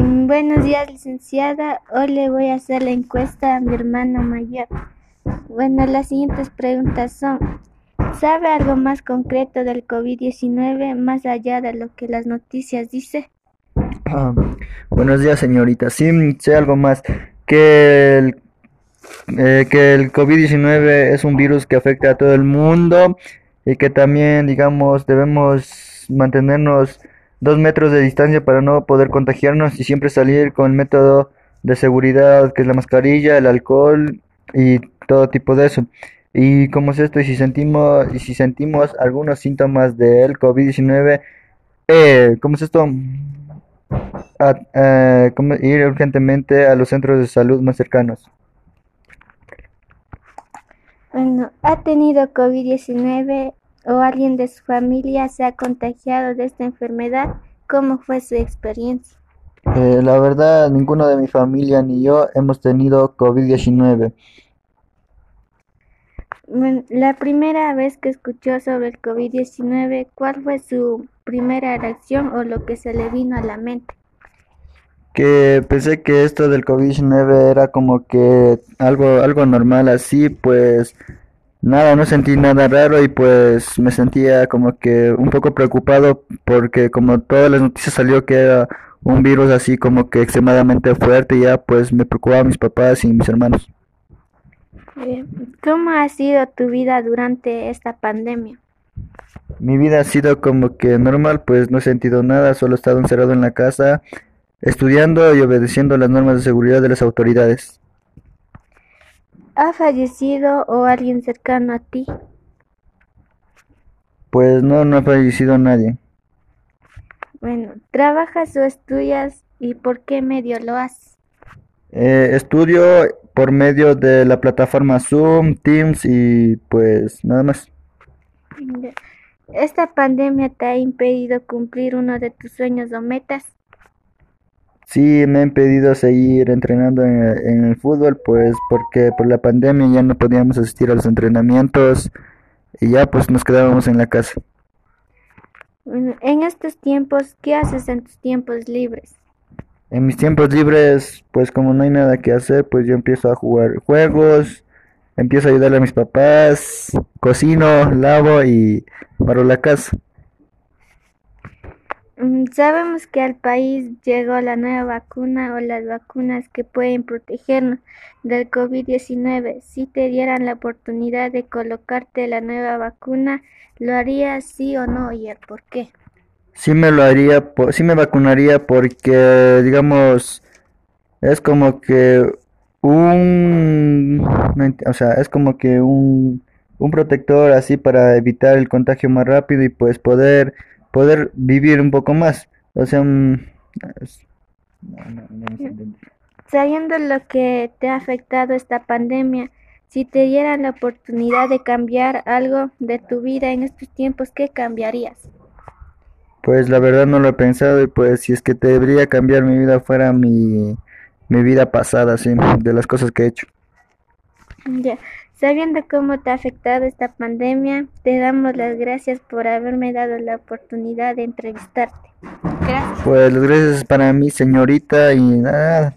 Mm, buenos días, licenciada. Hoy le voy a hacer la encuesta a mi hermano mayor. Bueno, las siguientes preguntas son, ¿sabe algo más concreto del COVID-19 más allá de lo que las noticias dicen? Ah, buenos días, señorita. Sí, sé algo más. Que el, eh, que el COVID-19 es un virus que afecta a todo el mundo y que también, digamos, debemos mantenernos dos metros de distancia para no poder contagiarnos y siempre salir con el método de seguridad que es la mascarilla, el alcohol y todo tipo de eso. Y cómo es esto, y si sentimos, y si sentimos algunos síntomas del COVID-19, eh, ¿cómo es esto? Eh, ir urgentemente a los centros de salud más cercanos. Bueno, ¿ha tenido COVID-19 o alguien de su familia se ha contagiado de esta enfermedad? ¿Cómo fue su experiencia? Eh, la verdad, ninguno de mi familia ni yo hemos tenido COVID-19. La primera vez que escuchó sobre el COVID-19, ¿cuál fue su primera reacción o lo que se le vino a la mente? Que pensé que esto del COVID-19 era como que algo, algo normal así, pues Nada, no sentí nada raro y pues me sentía como que un poco preocupado porque como todas las noticias salió que era un virus así como que extremadamente fuerte ya pues me preocupaba mis papás y mis hermanos. ¿Cómo ha sido tu vida durante esta pandemia? Mi vida ha sido como que normal, pues no he sentido nada, solo he estado encerrado en la casa, estudiando y obedeciendo las normas de seguridad de las autoridades. ¿Ha fallecido o alguien cercano a ti? Pues no, no ha fallecido nadie. Bueno, ¿trabajas o estudias y por qué medio lo haces? Eh, estudio por medio de la plataforma Zoom, Teams y pues nada más. ¿Esta pandemia te ha impedido cumplir uno de tus sueños o metas? Sí, me han pedido seguir entrenando en, el fútbol, pues porque por la pandemia ya no podíamos asistir a los entrenamientos y ya pues nos quedábamos en la casa. En estos tiempos, ¿qué haces en tus tiempos libres? En mis tiempos libres, pues como no hay nada que hacer, pues yo empiezo a jugar juegos, empiezo a ayudarle a mis papás, cocino, lavo y paro la casa. Mm, sabemos que al país llegó la nueva vacuna o las vacunas que pueden protegernos del COVID-19. Si te dieran la oportunidad de colocarte la nueva vacuna, ¿lo harías sí o no y el por qué? Sí me lo haría, sí me vacunaría porque, digamos, es como que un, o sea, es como que un, un protector así para evitar el contagio más rápido y pues poder poder vivir un poco más. O sea, sabiendo lo que te ha afectado esta pandemia, si te dieran la oportunidad de cambiar algo de tu vida en estos tiempos, ¿qué cambiarías? Pues la verdad no lo he pensado y pues si es que debería cambiar mi vida fuera mi, mi vida pasada, sí, de las cosas que he hecho. Ya. Sabiendo cómo te ha afectado esta pandemia, te damos las gracias por haberme dado la oportunidad de entrevistarte. Gracias. Pues las gracias para mí, señorita, y nada,